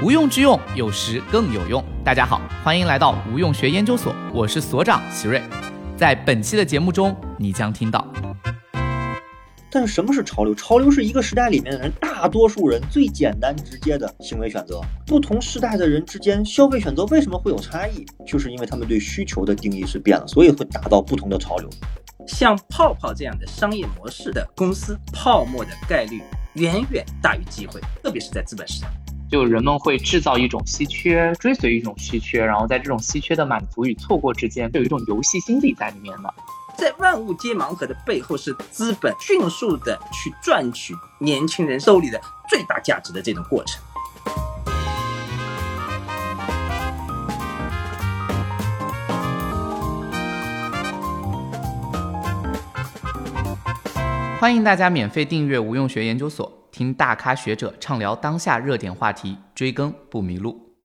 无用之用，有时更有用。大家好，欢迎来到无用学研究所，我是所长席瑞。在本期的节目中，你将听到。但是什么是潮流？潮流是一个时代里面的人，大多数人最简单直接的行为选择。不同时代的人之间消费选择为什么会有差异？就是因为他们对需求的定义是变了，所以会达到不同的潮流。像泡泡这样的商业模式的公司，泡沫的概率远远大于机会，特别是在资本市场。就人们会制造一种稀缺，追随一种稀缺，然后在这种稀缺的满足与错过之间，有一种游戏心理在里面的。在万物皆盲盒的背后，是资本迅速的去赚取年轻人手里的最大价值的这种过程。欢迎大家免费订阅无用学研究所。听大咖学者畅聊当下热点话题，追更不迷路。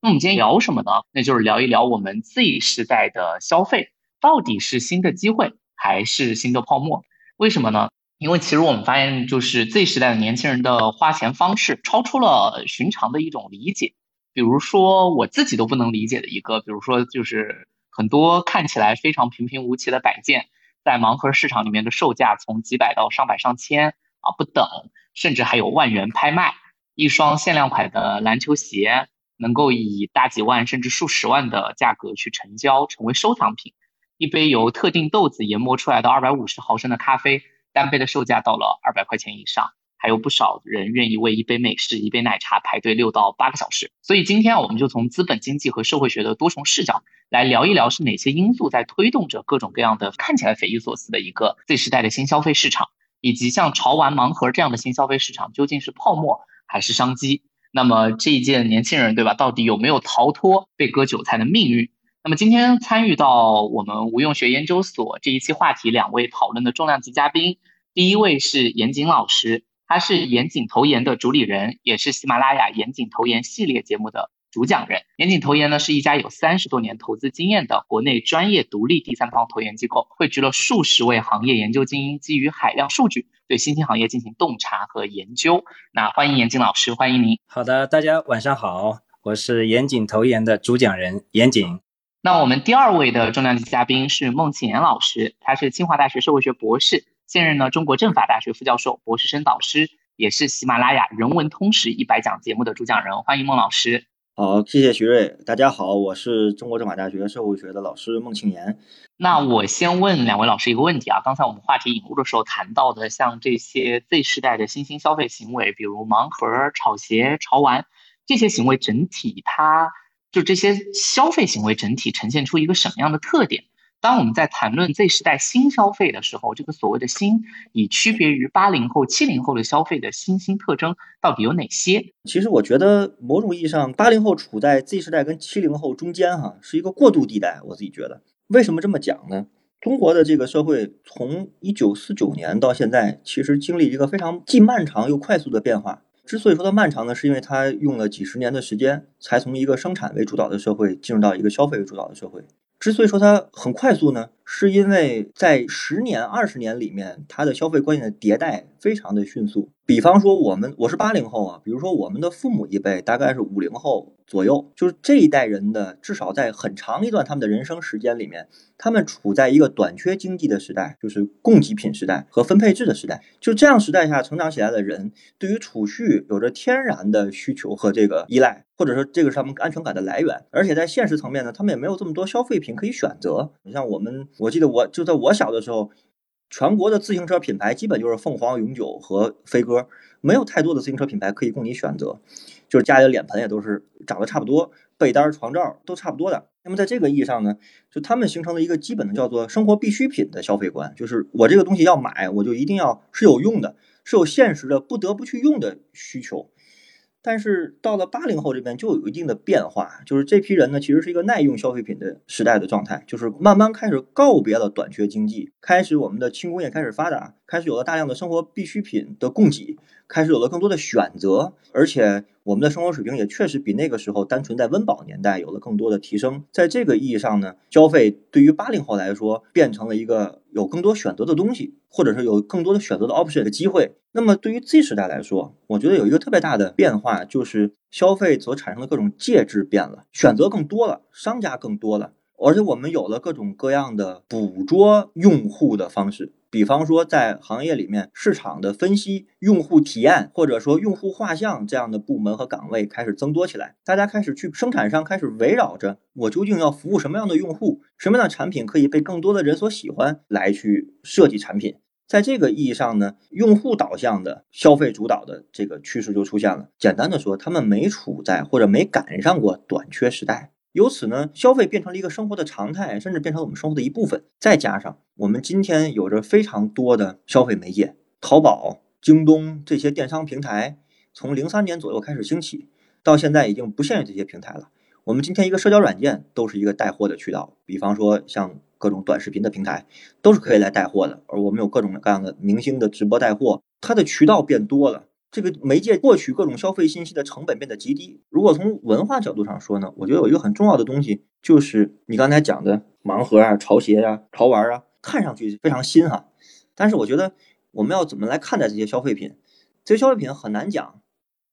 那我们今天聊什么呢？那就是聊一聊我们 Z 时代的消费到底是新的机会还是新的泡沫？为什么呢？因为其实我们发现，就是 Z 时代的年轻人的花钱方式超出了寻常的一种理解。比如说我自己都不能理解的一个，比如说就是很多看起来非常平平无奇的摆件，在盲盒市场里面的售价从几百到上百上千。啊，不等，甚至还有万元拍卖，一双限量款的篮球鞋能够以大几万甚至数十万的价格去成交，成为收藏品。一杯由特定豆子研磨出来的二百五十毫升的咖啡，单杯的售价到了二百块钱以上。还有不少人愿意为一杯美式、一杯奶茶排队六到八个小时。所以今天啊，我们就从资本经济和社会学的多重视角来聊一聊，是哪些因素在推动着各种各样的看起来匪夷所思的一个 Z 时代的新消费市场。以及像潮玩盲盒这样的新消费市场究竟是泡沫还是商机？那么这一届年轻人对吧，到底有没有逃脱被割韭菜的命运？那么今天参与到我们无用学研究所这一期话题两位讨论的重量级嘉宾，第一位是严谨老师，他是严谨投研的主理人，也是喜马拉雅严谨投研系列节目的。主讲人，严谨投研呢是一家有三十多年投资经验的国内专业独立第三方投研机构，汇聚了数十位行业研究精英，基于海量数据对新兴行业进行洞察和研究。那欢迎严谨老师，欢迎您。好的，大家晚上好，我是严谨投研的主讲人严谨。那我们第二位的重量级嘉宾是孟庆岩老师，他是清华大学社会学博士，现任呢中国政法大学副教授、博士生导师，也是喜马拉雅人文通识一百讲节目的主讲人。欢迎孟老师。好，谢谢徐瑞。大家好，我是中国政法大学社会学的老师孟庆岩。那我先问两位老师一个问题啊，刚才我们话题引入的时候谈到的，像这些 Z 时代的新兴消费行为，比如盲盒、炒鞋、潮玩这些行为，整体它就这些消费行为整体呈现出一个什么样的特点？当我们在谈论 Z 时代新消费的时候，这个所谓的新，以区别于八零后、七零后的消费的新兴特征到底有哪些？其实我觉得某种意义上，八零后处在 Z 时代跟七零后中间，哈，是一个过渡地带。我自己觉得，为什么这么讲呢？中国的这个社会从一九四九年到现在，其实经历一个非常既漫长又快速的变化。之所以说它漫长呢，是因为它用了几十年的时间，才从一个生产为主导的社会进入到一个消费为主导的社会。之所以说它很快速呢，是因为在十年、二十年里面，它的消费观念的迭代非常的迅速。比方说，我们我是八零后啊，比如说我们的父母一辈大概是五零后左右，就是这一代人的至少在很长一段他们的人生时间里面，他们处在一个短缺经济的时代，就是供给品时代和分配制的时代。就这样时代下成长起来的人，对于储蓄有着天然的需求和这个依赖，或者说这个是他们安全感的来源。而且在现实层面呢，他们也没有这么多消费品可以选择。你像我们，我记得我就在我小的时候。全国的自行车品牌基本就是凤凰、永久和飞鸽，没有太多的自行车品牌可以供你选择。就是家里的脸盆也都是长得差不多，被单、床罩都差不多的。那么在这个意义上呢，就他们形成了一个基本的叫做生活必需品的消费观，就是我这个东西要买，我就一定要是有用的，是有现实的，不得不去用的需求。但是到了八零后这边就有一定的变化，就是这批人呢，其实是一个耐用消费品的时代的状态，就是慢慢开始告别了短缺经济，开始我们的轻工业开始发达，开始有了大量的生活必需品的供给，开始有了更多的选择，而且我们的生活水平也确实比那个时候单纯在温饱年代有了更多的提升。在这个意义上呢，消费对于八零后来说变成了一个有更多选择的东西，或者是有更多的选择的 option 的机会。那么对于 Z 时代来说，我觉得有一个特别大的变化，就是消费所产生的各种介质变了，选择更多了，商家更多了。而且我们有了各种各样的捕捉用户的方式，比方说在行业里面市场的分析、用户体验或者说用户画像这样的部门和岗位开始增多起来，大家开始去生产上开始围绕着我究竟要服务什么样的用户，什么样的产品可以被更多的人所喜欢来去设计产品。在这个意义上呢，用户导向的消费主导的这个趋势就出现了。简单的说，他们没处在或者没赶上过短缺时代。由此呢，消费变成了一个生活的常态，甚至变成了我们生活的一部分。再加上我们今天有着非常多的消费媒介，淘宝、京东这些电商平台，从零三年左右开始兴起，到现在已经不限于这些平台了。我们今天一个社交软件都是一个带货的渠道，比方说像各种短视频的平台，都是可以来带货的。而我们有各种各样的明星的直播带货，它的渠道变多了。这个媒介获取各种消费信息的成本变得极低。如果从文化角度上说呢，我觉得有一个很重要的东西，就是你刚才讲的盲盒啊、潮鞋啊、潮玩啊，看上去非常新哈。但是我觉得我们要怎么来看待这些消费品？这些消费品很难讲，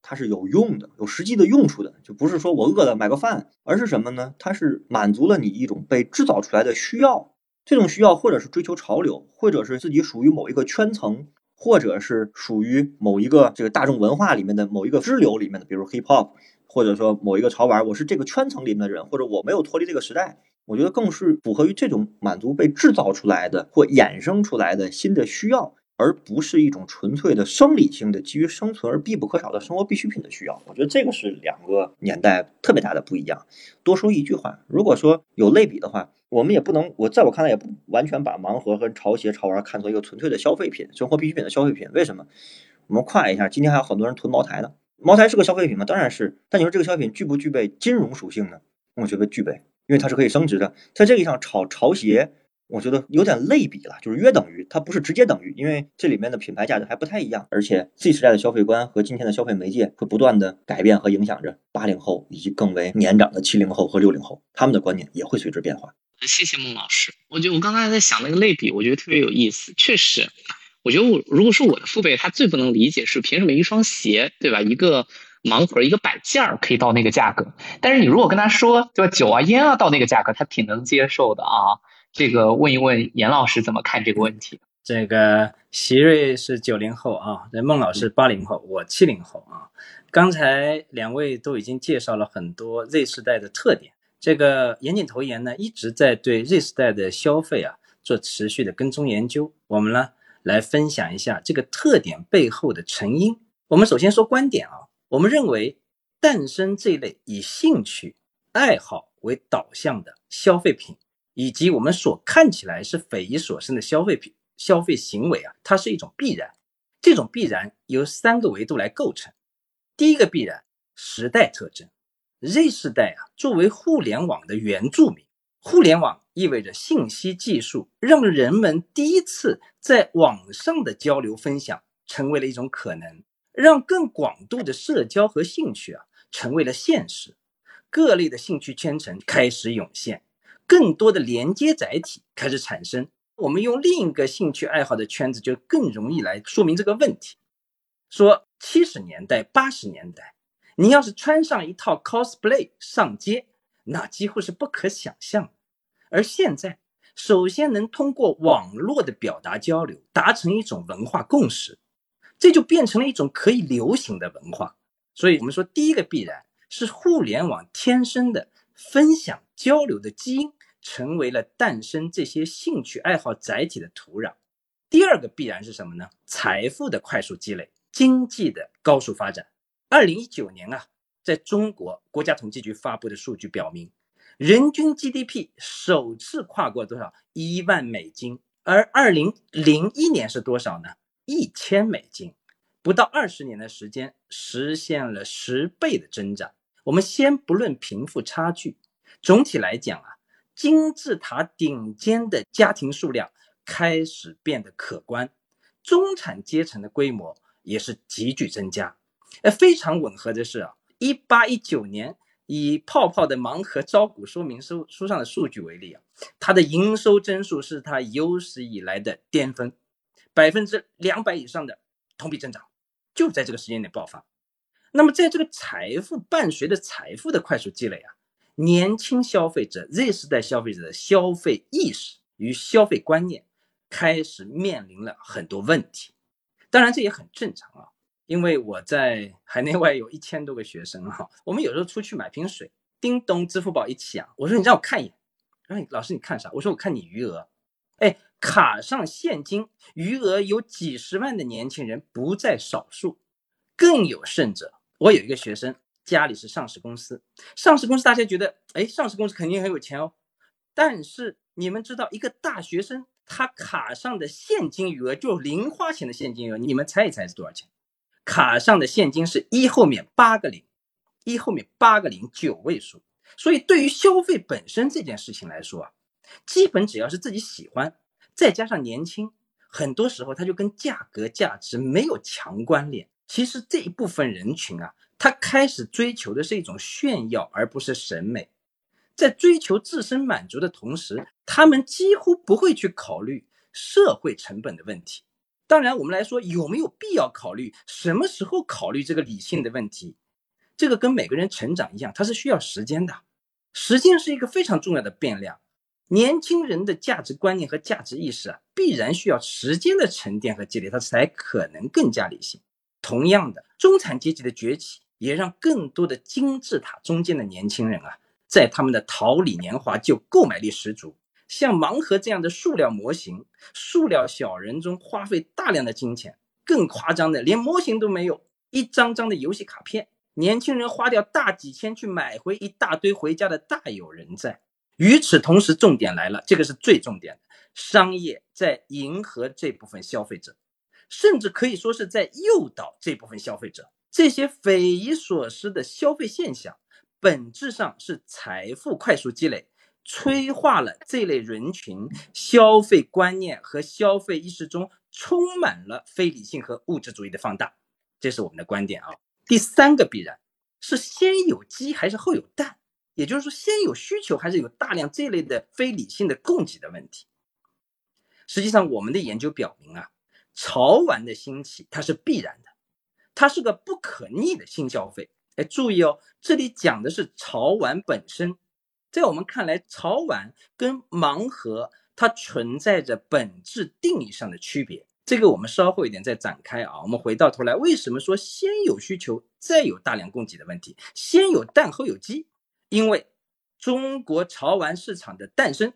它是有用的、有实际的用处的，就不是说我饿了买个饭，而是什么呢？它是满足了你一种被制造出来的需要。这种需要，或者是追求潮流，或者是自己属于某一个圈层。或者是属于某一个这个大众文化里面的某一个支流里面的，比如 hip hop，或者说某一个潮玩，我是这个圈层里面的人，或者我没有脱离这个时代，我觉得更是符合于这种满足被制造出来的或衍生出来的新的需要。而不是一种纯粹的生理性的基于生存而必不可少的生活必需品的需要，我觉得这个是两个年代特别大的不一样。多说一句话，如果说有类比的话，我们也不能，我在我看来也不完全把盲盒和潮鞋、潮玩看作一个纯粹的消费品、生活必需品的消费品。为什么？我们跨一下，今天还有很多人囤茅台呢。茅台是个消费品吗？当然是。但你说这个消费品具不具备金融属性呢？我觉得具备，因为它是可以升值的。在这个上，炒潮鞋。我觉得有点类比了，就是约等于，它不是直接等于，因为这里面的品牌价值还不太一样，而且 Z 时代的消费观和今天的消费媒介会不断的改变和影响着八零后以及更为年长的七零后和六零后，他们的观念也会随之变化。谢谢孟老师，我觉得我刚才在想那个类比，我觉得特别有意思。确实，我觉得我如果说我的父辈，他最不能理解是凭什么一双鞋，对吧？一个盲盒，一个摆件儿可以到那个价格，但是你如果跟他说，对吧？酒啊烟啊到那个价格，他挺能接受的啊。这个问一问严老师怎么看这个问题？这个席瑞是九零后啊，这孟老师八零后，我七零后啊。刚才两位都已经介绍了很多 Z 时代的特点。这个严谨投研呢一直在对 Z 时代的消费啊做持续的跟踪研究。我们呢来分享一下这个特点背后的成因。我们首先说观点啊，我们认为诞生这类以兴趣爱好为导向的消费品。以及我们所看起来是匪夷所思的消费品消费行为啊，它是一种必然。这种必然由三个维度来构成。第一个必然，时代特征。Z 世代啊，作为互联网的原住民，互联网意味着信息技术让人们第一次在网上的交流分享成为了一种可能，让更广度的社交和兴趣啊成为了现实。各类的兴趣圈层开始涌现。更多的连接载体开始产生，我们用另一个兴趣爱好的圈子就更容易来说明这个问题。说七十年代、八十年代，你要是穿上一套 cosplay 上街，那几乎是不可想象。而现在，首先能通过网络的表达交流达成一种文化共识，这就变成了一种可以流行的文化。所以，我们说第一个必然是互联网天生的。分享交流的基因成为了诞生这些兴趣爱好载体的土壤。第二个必然是什么呢？财富的快速积累，经济的高速发展。二零一九年啊，在中国国家统计局发布的数据表明，人均 GDP 首次跨过多少一万美金？而二零零一年是多少呢？一千美金，不到二十年的时间，实现了十倍的增长。我们先不论贫富差距，总体来讲啊，金字塔顶尖的家庭数量开始变得可观，中产阶层的规模也是急剧增加。呃，非常吻合的是啊，一八一九年以泡泡的盲盒招股说明书书上的数据为例啊，它的营收增速是它有史以来的巅峰，百分之两百以上的同比增长，就在这个时间点爆发。那么，在这个财富伴随着财富的快速积累啊，年轻消费者 Z 时代消费者的消费意识与消费观念开始面临了很多问题。当然，这也很正常啊。因为我在海内外有一千多个学生哈，我们有时候出去买瓶水，叮咚，支付宝一响，我说你让我看一眼，然后老师你看啥？我说我看你余额，哎，卡上现金余额有几十万的年轻人不在少数，更有甚者，我有一个学生家里是上市公司，上市公司大家觉得哎，上市公司肯定很有钱哦，但是你们知道一个大学生他卡上的现金余额就零花钱的现金余额，你们猜一猜是多少钱？卡上的现金是一后面八个零，一后面八个零九位数，所以对于消费本身这件事情来说啊，基本只要是自己喜欢，再加上年轻，很多时候它就跟价格价值没有强关联。其实这一部分人群啊，他开始追求的是一种炫耀，而不是审美，在追求自身满足的同时，他们几乎不会去考虑社会成本的问题。当然，我们来说有没有必要考虑什么时候考虑这个理性的问题？这个跟每个人成长一样，它是需要时间的。时间是一个非常重要的变量。年轻人的价值观念和价值意识啊，必然需要时间的沉淀和积累，它才可能更加理性。同样的，中产阶级的崛起也让更多的金字塔中间的年轻人啊，在他们的桃李年华就购买力十足。像盲盒这样的塑料模型、塑料小人中花费大量的金钱，更夸张的连模型都没有，一张张的游戏卡片，年轻人花掉大几千去买回一大堆回家的大有人在。与此同时，重点来了，这个是最重点的，商业在迎合这部分消费者，甚至可以说是在诱导这部分消费者。这些匪夷所思的消费现象，本质上是财富快速积累。催化了这类人群消费观念和消费意识中充满了非理性和物质主义的放大，这是我们的观点啊。第三个必然是先有鸡还是后有蛋，也就是说先有需求还是有大量这类的非理性的供给的问题。实际上，我们的研究表明啊，潮玩的兴起它是必然的，它是个不可逆的新消费。哎，注意哦，这里讲的是潮玩本身。在我们看来，潮玩跟盲盒它存在着本质定义上的区别，这个我们稍后一点再展开啊。我们回到头来，为什么说先有需求再有大量供给的问题？先有蛋后有鸡，因为中国潮玩市场的诞生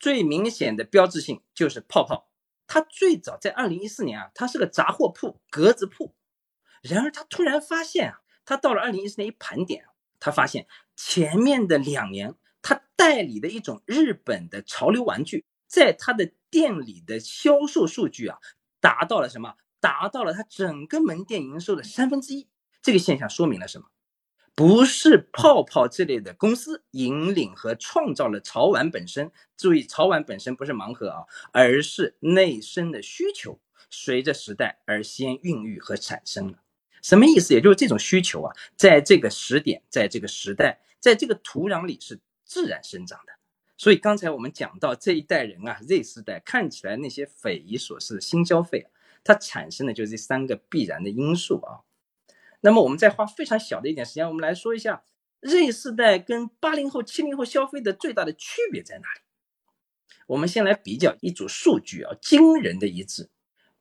最明显的标志性就是泡泡，它最早在二零一四年啊，它是个杂货铺、格子铺，然而它突然发现啊，它到了二零一四年一盘点，他发现前面的两年。他代理的一种日本的潮流玩具，在他的店里的销售数据啊，达到了什么？达到了他整个门店营收的三分之一。这个现象说明了什么？不是泡泡这类的公司引领和创造了潮玩本身。注意，潮玩本身不是盲盒啊，而是内生的需求，随着时代而先孕育和产生了。什么意思？也就是这种需求啊，在这个时点，在这个时代，在这个土壤里是。自然生长的，所以刚才我们讲到这一代人啊，Z 世代看起来那些匪夷所思的新消费，它产生的就是这三个必然的因素啊。那么我们再花非常小的一点时间，我们来说一下 Z 世代跟八零后、七零后消费的最大的区别在哪里？我们先来比较一组数据啊，惊人的一致。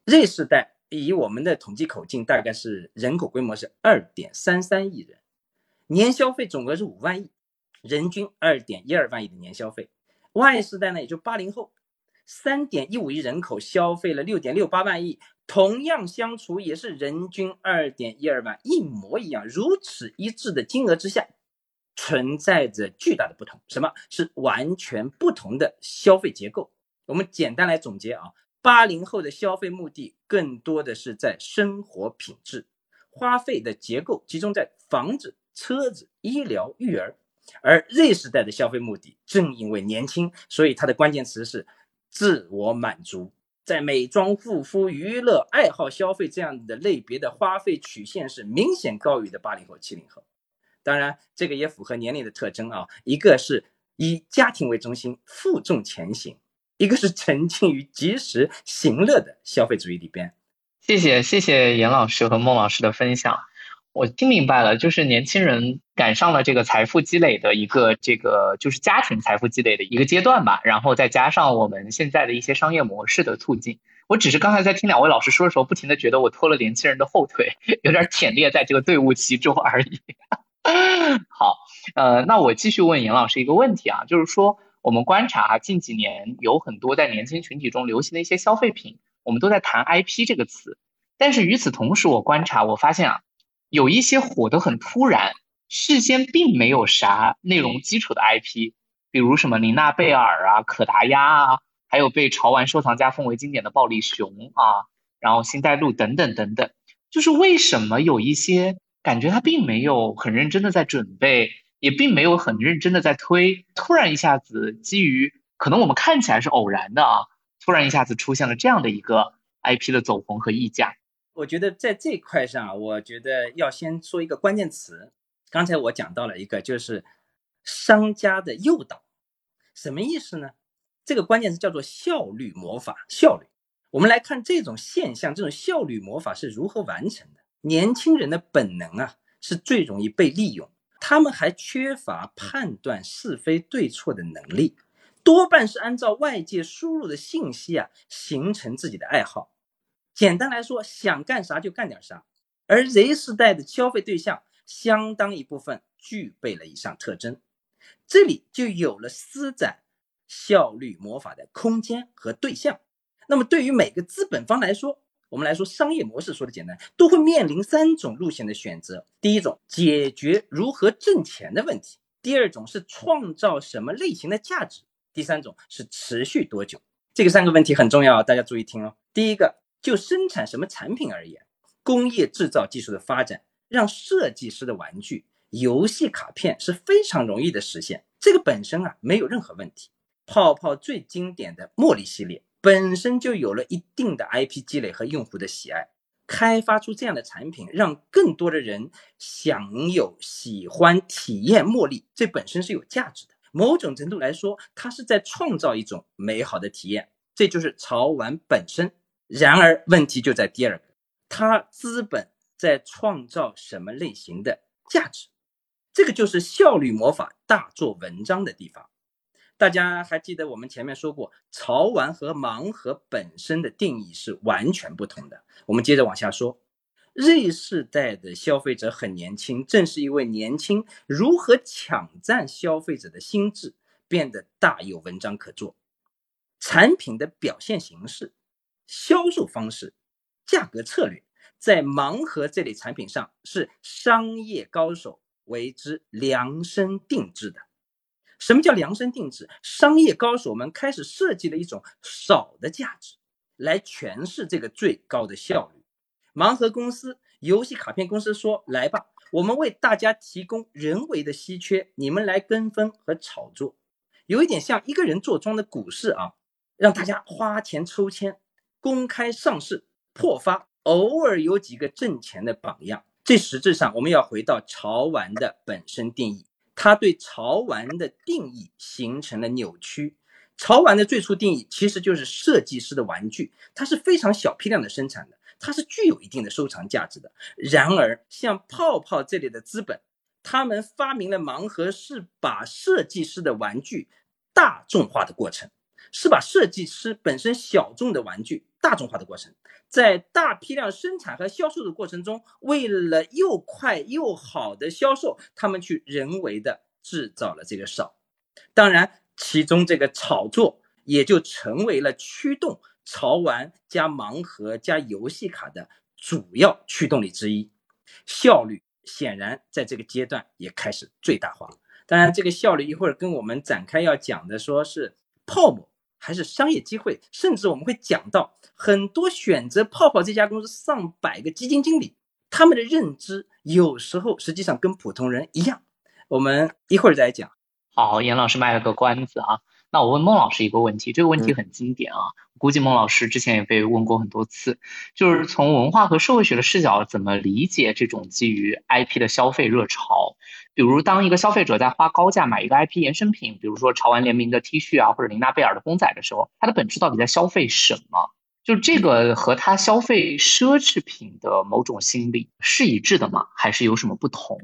Z 世代以我们的统计口径，大概是人口规模是二点三三亿人，年消费总额是五万亿。人均二点一二万亿的年消费，Y 世代呢，也就八零后，三点一五亿人口消费了六点六八万亿，同样相处也是人均二点一二万，一模一样，如此一致的金额之下，存在着巨大的不同。什么是完全不同的消费结构？我们简单来总结啊，八零后的消费目的更多的是在生活品质，花费的结构集中在房子、车子、医疗、育儿。而 Z 时代的消费目的正因为年轻，所以它的关键词是自我满足。在美妆、护肤、娱乐、爱好消费这样的类别的花费曲线是明显高于的八零后、七零后。当然，这个也符合年龄的特征啊，一个是以家庭为中心，负重前行；一个是沉浸于及时行乐的消费主义里边。谢谢谢谢严老师和孟老师的分享。我听明白了，就是年轻人赶上了这个财富积累的一个这个就是家庭财富积累的一个阶段吧，然后再加上我们现在的一些商业模式的促进。我只是刚才在听两位老师说的时候，不停的觉得我拖了年轻人的后腿，有点忝列在这个队伍其中而已。好，呃，那我继续问严老师一个问题啊，就是说我们观察近几年有很多在年轻群体中流行的一些消费品，我们都在谈 IP 这个词，但是与此同时，我观察我发现啊。有一些火得很突然，事先并没有啥内容基础的 IP，比如什么琳娜贝尔啊、可达鸭啊，还有被潮玩收藏家奉为经典的暴力熊啊，然后星黛露等等等等。就是为什么有一些感觉他并没有很认真的在准备，也并没有很认真的在推，突然一下子基于可能我们看起来是偶然的啊，突然一下子出现了这样的一个 IP 的走红和溢价。我觉得在这块上，我觉得要先说一个关键词。刚才我讲到了一个，就是商家的诱导，什么意思呢？这个关键词叫做效率魔法。效率，我们来看这种现象，这种效率魔法是如何完成的？年轻人的本能啊，是最容易被利用，他们还缺乏判断是非对错的能力，多半是按照外界输入的信息啊，形成自己的爱好。简单来说，想干啥就干点啥。而 Z 时代的消费对象，相当一部分具备了以上特征，这里就有了施展效率魔法的空间和对象。那么，对于每个资本方来说，我们来说商业模式说的简单，都会面临三种路线的选择：第一种，解决如何挣钱的问题；第二种是创造什么类型的价值；第三种是持续多久。这个三个问题很重要，大家注意听哦。第一个。就生产什么产品而言，工业制造技术的发展让设计师的玩具、游戏卡片是非常容易的实现。这个本身啊没有任何问题。泡泡最经典的茉莉系列本身就有了一定的 IP 积累和用户的喜爱。开发出这样的产品，让更多的人享有、喜欢、体验茉莉，这本身是有价值的。某种程度来说，它是在创造一种美好的体验。这就是潮玩本身。然而，问题就在第二个，它资本在创造什么类型的价值？这个就是效率魔法大做文章的地方。大家还记得我们前面说过，潮玩和盲盒本身的定义是完全不同的。我们接着往下说，Z 世代的消费者很年轻，正是因为年轻，如何抢占消费者的心智变得大有文章可做。产品的表现形式。销售方式、价格策略，在盲盒这类产品上是商业高手为之量身定制的。什么叫量身定制？商业高手们开始设计了一种少的价值，来诠释这个最高的效率。盲盒公司、游戏卡片公司说：“来吧，我们为大家提供人为的稀缺，你们来跟风和炒作。”有一点像一个人坐庄的股市啊，让大家花钱抽签。公开上市破发，偶尔有几个挣钱的榜样。这实质上，我们要回到潮玩的本身定义，它对潮玩的定义形成了扭曲。潮玩的最初定义其实就是设计师的玩具，它是非常小批量的生产的，它是具有一定的收藏价值的。然而，像泡泡这类的资本，他们发明了盲盒，是把设计师的玩具大众化的过程。是把设计师本身小众的玩具大众化的过程，在大批量生产和销售的过程中，为了又快又好的销售，他们去人为的制造了这个少。当然，其中这个炒作也就成为了驱动潮玩加盲盒加游戏卡的主要驱动力之一。效率显然在这个阶段也开始最大化。当然，这个效率一会儿跟我们展开要讲的，说是泡沫。还是商业机会，甚至我们会讲到很多选择泡泡这家公司上百个基金经理，他们的认知有时候实际上跟普通人一样。我们一会儿再讲。好，严老师卖了个关子啊，那我问孟老师一个问题，这个问题很经典啊。估计孟老师之前也被问过很多次，就是从文化和社会学的视角，怎么理解这种基于 IP 的消费热潮？比如，当一个消费者在花高价买一个 IP 衍生品，比如说潮玩联名的 T 恤啊，或者琳娜贝尔的公仔的时候，它的本质到底在消费什么？就这个和他消费奢侈品的某种心理是一致的吗？还是有什么不同？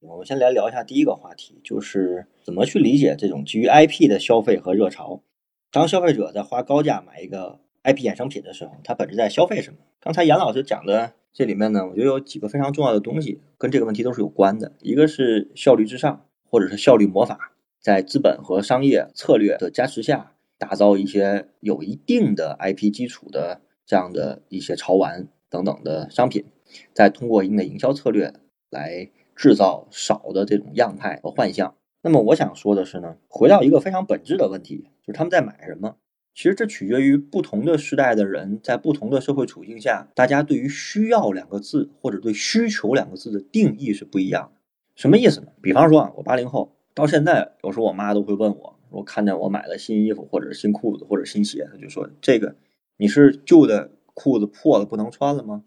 我们先来聊一下第一个话题，就是怎么去理解这种基于 IP 的消费和热潮。当消费者在花高价买一个 IP 衍生品的时候，他本质在消费什么？刚才杨老师讲的这里面呢，我觉得有几个非常重要的东西跟这个问题都是有关的。一个是效率至上，或者是效率魔法，在资本和商业策略的加持下，打造一些有一定的 IP 基础的这样的一些潮玩等等的商品，再通过一定的营销策略来制造少的这种样态和幻象。那么我想说的是呢，回到一个非常本质的问题，就是他们在买什么。其实这取决于不同的时代的人在不同的社会处境下，大家对于“需要”两个字或者对“需求”两个字的定义是不一样的。什么意思呢？比方说啊，我八零后到现在，有时候我妈都会问我，我看见我买了新衣服或者新裤子或者新鞋，她就说：“这个你是旧的裤子破了不能穿了吗？”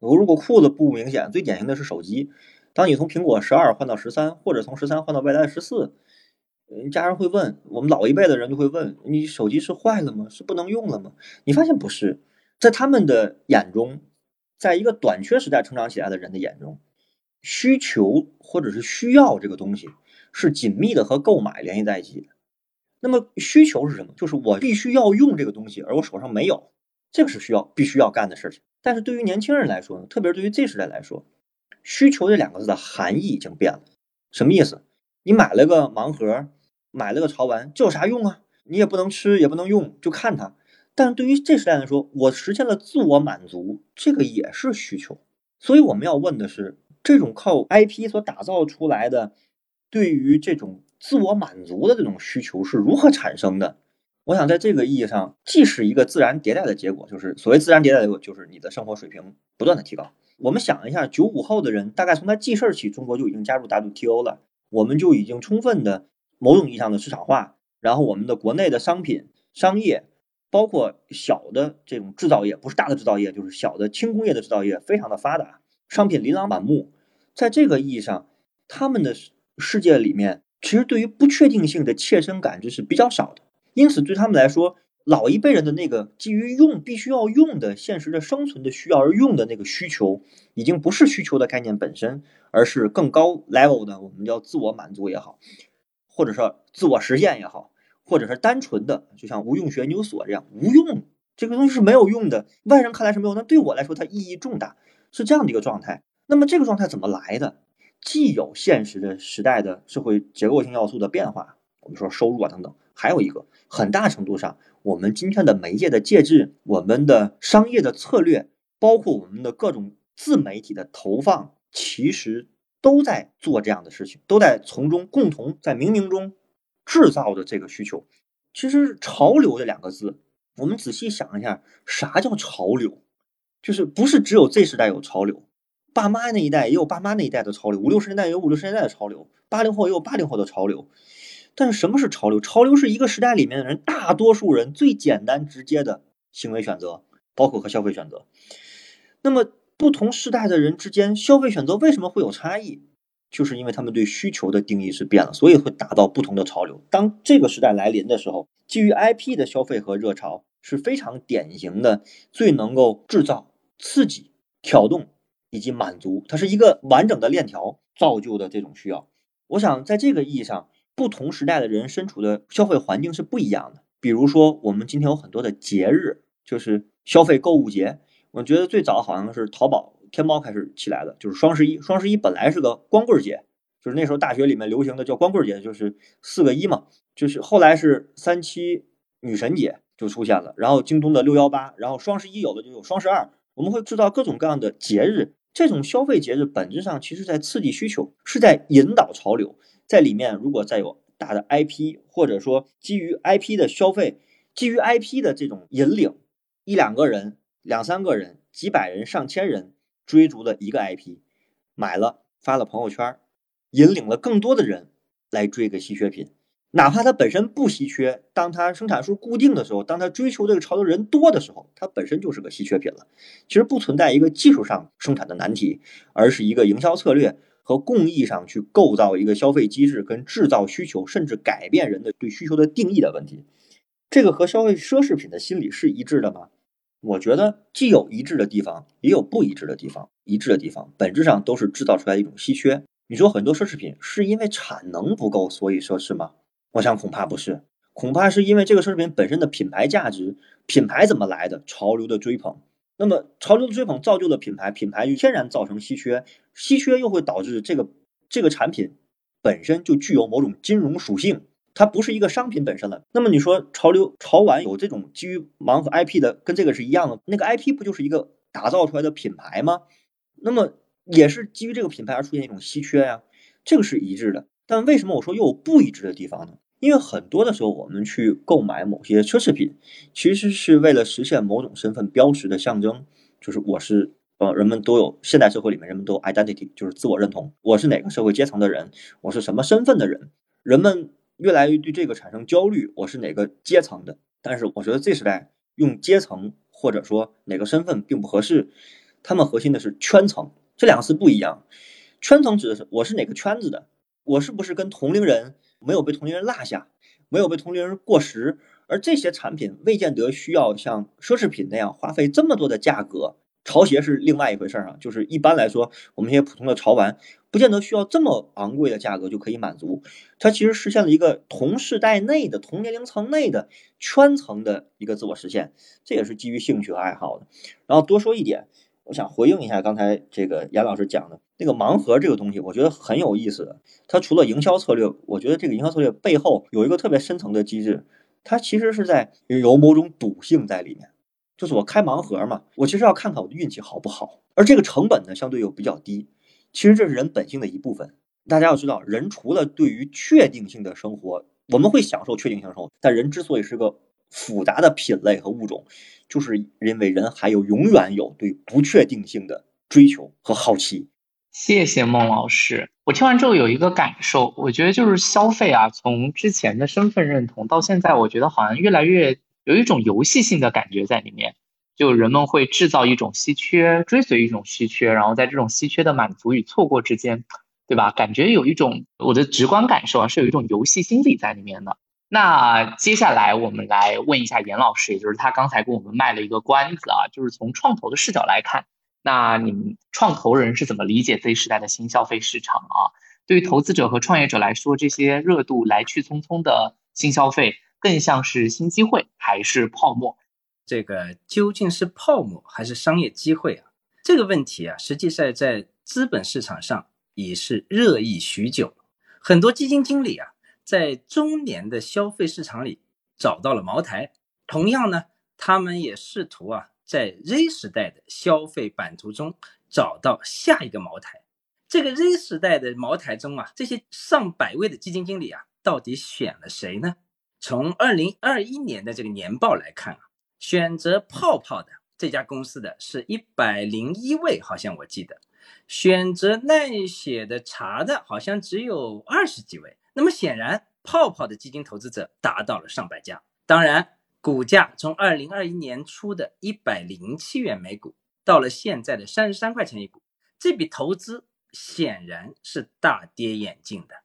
我如果裤子不明显，最典型的是手机。当你从苹果十二换到十三，或者从十三换到未来的十四，家人会问，我们老一辈的人就会问，你手机是坏了吗？是不能用了吗？你发现不是，在他们的眼中，在一个短缺时代成长起来的人的眼中，需求或者是需要这个东西是紧密的和购买联系在一起的。那么需求是什么？就是我必须要用这个东西，而我手上没有，这个是需要必须要干的事情。但是对于年轻人来说呢，特别是对于 Z 时代来说。需求这两个字的含义已经变了，什么意思？你买了个盲盒，买了个潮玩，这有啥用啊？你也不能吃，也不能用，就看它。但对于这时代来说，我实现了自我满足，这个也是需求。所以我们要问的是，这种靠 IP 所打造出来的，对于这种自我满足的这种需求是如何产生的？我想在这个意义上，既是一个自然迭代的结果，就是所谓自然迭代的结果，就是你的生活水平不断的提高。我们想一下，九五后的人大概从他记事儿起，中国就已经加入 WTO 了，我们就已经充分的某种意义上的市场化，然后我们的国内的商品商业，包括小的这种制造业，不是大的制造业，就是小的轻工业的制造业，非常的发达，商品琳琅满目。在这个意义上，他们的世界里面，其实对于不确定性的切身感知是比较少的，因此对他们来说。老一辈人的那个基于用必须要用的现实的生存的需要而用的那个需求，已经不是需求的概念本身，而是更高 level 的，我们叫自我满足也好，或者说自我实现也好，或者是单纯的，就像无用学研究所这样，无用这个东西是没有用的，外人看来是没有，但对我来说它意义重大，是这样的一个状态。那么这个状态怎么来的？既有现实的时代的社会结构性要素的变化，我们说收入啊等等，还有一个很大程度上。我们今天的媒介的介质，我们的商业的策略，包括我们的各种自媒体的投放，其实都在做这样的事情，都在从中共同在冥冥中制造的这个需求。其实“潮流”这两个字，我们仔细想一下，啥叫潮流？就是不是只有这时代有潮流，爸妈那一代也有爸妈那一代的潮流，五六十年代也有五六十年代的潮流，八零后也有八零后的潮流。但是什么是潮流？潮流是一个时代里面的人，大多数人最简单直接的行为选择，包括和消费选择。那么不同时代的人之间消费选择为什么会有差异？就是因为他们对需求的定义是变了，所以会达到不同的潮流。当这个时代来临的时候，基于 IP 的消费和热潮是非常典型的，最能够制造、刺激、挑动以及满足，它是一个完整的链条造就的这种需要。我想在这个意义上。不同时代的人身处的消费环境是不一样的。比如说，我们今天有很多的节日，就是消费购物节。我觉得最早好像是淘宝、天猫开始起来的，就是双十一。双十一本来是个光棍节，就是那时候大学里面流行的叫光棍节，就是四个一嘛。就是后来是三七女神节就出现了，然后京东的六幺八，然后双十一有的就有双十二。我们会制造各种各样的节日，这种消费节日本质上其实在刺激需求，是在引导潮流。在里面，如果再有大的 IP，或者说基于 IP 的消费，基于 IP 的这种引领，一两个人、两三个人、几百人、上千人追逐的一个 IP，买了发了朋友圈，引领了更多的人来追个稀缺品，哪怕它本身不稀缺，当它生产数固定的时候，当它追求这个潮流人多的时候，它本身就是个稀缺品了。其实不存在一个技术上生产的难题，而是一个营销策略和工艺上去构造一个消费机制，跟制造需求，甚至改变人的对需求的定义的问题。这个和消费奢侈品的心理是一致的吗？我觉得既有一致的地方，也有不一致的地方。一致的地方本质上都是制造出来一种稀缺。你说很多奢侈品是因为产能不够所以奢侈吗？我想恐怕不是，恐怕是因为这个奢侈品本身的品牌价值，品牌怎么来的？潮流的追捧，那么潮流的追捧造就了品牌，品牌就天然造成稀缺，稀缺又会导致这个这个产品本身就具有某种金融属性，它不是一个商品本身了。那么你说潮流潮玩有这种基于盲盒 IP 的，跟这个是一样的，那个 IP 不就是一个打造出来的品牌吗？那么也是基于这个品牌而出现一种稀缺呀，这个是一致的。但为什么我说又有不一致的地方呢？因为很多的时候，我们去购买某些奢侈品，其实是为了实现某种身份标识的象征，就是我是呃，人们都有现代社会里面人们都有 identity，就是自我认同，我是哪个社会阶层的人，我是什么身份的人，人们越来越对这个产生焦虑，我是哪个阶层的。但是我觉得这时代用阶层或者说哪个身份并不合适，他们核心的是圈层，这两个词不一样。圈层指的是我是哪个圈子的，我是不是跟同龄人。没有被同龄人落下，没有被同龄人过时，而这些产品未见得需要像奢侈品那样花费这么多的价格。潮鞋是另外一回事儿啊，就是一般来说，我们一些普通的潮玩，不见得需要这么昂贵的价格就可以满足。它其实实现了一个同世代内的、同年龄层内的圈层的一个自我实现，这也是基于兴趣和爱好的。然后多说一点。我想回应一下刚才这个严老师讲的那个盲盒这个东西，我觉得很有意思的。它除了营销策略，我觉得这个营销策略背后有一个特别深层的机制，它其实是在有某种赌性在里面。就是我开盲盒嘛，我其实要看看我的运气好不好，而这个成本呢相对又比较低。其实这是人本性的一部分。大家要知道，人除了对于确定性的生活，我们会享受确定性生活，但人之所以是个复杂的品类和物种。就是因为人还有永远有对不确定性的追求和好奇。谢谢孟老师，我听完之后有一个感受，我觉得就是消费啊，从之前的身份认同到现在，我觉得好像越来越有一种游戏性的感觉在里面。就人们会制造一种稀缺，追随一种稀缺，然后在这种稀缺的满足与错过之间，对吧？感觉有一种我的直观感受啊，是有一种游戏心理在里面的。那接下来我们来问一下严老师，也就是他刚才给我们卖了一个关子啊，就是从创投的视角来看，那你们创投人是怎么理解 Z 时代的新消费市场啊？对于投资者和创业者来说，这些热度来去匆匆的新消费，更像是新机会还是泡沫？这个究竟是泡沫还是商业机会啊？这个问题啊，实际上在资本市场上已是热议许久，很多基金经理啊。在中年的消费市场里找到了茅台，同样呢，他们也试图啊，在 Z 时代的消费版图中找到下一个茅台。这个 Z 时代的茅台中啊，这些上百位的基金经理啊，到底选了谁呢？从二零二一年的这个年报来看啊，选择泡泡的这家公司的是一百零一位，好像我记得，选择奈雪的茶的好像只有二十几位。那么显然，泡泡的基金投资者达到了上百家。当然，股价从二零二一年初的一百零七元每股，到了现在的三十三块钱一股，这笔投资显然是大跌眼镜的。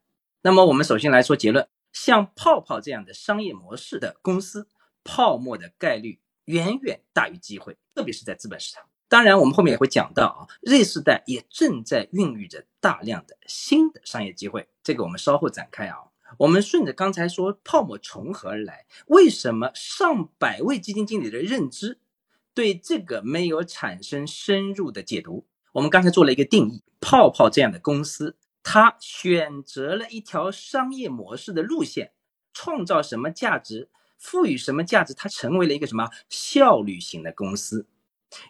那么，我们首先来说结论：像泡泡这样的商业模式的公司，泡沫的概率远远大于机会，特别是在资本市场。当然，我们后面也会讲到啊，Z 世代也正在孕育着大量的新的商业机会，这个我们稍后展开啊。我们顺着刚才说泡沫从何而来，为什么上百位基金经理的认知对这个没有产生深入的解读？我们刚才做了一个定义，泡泡这样的公司，它选择了一条商业模式的路线，创造什么价值，赋予什么价值，它成为了一个什么效率型的公司。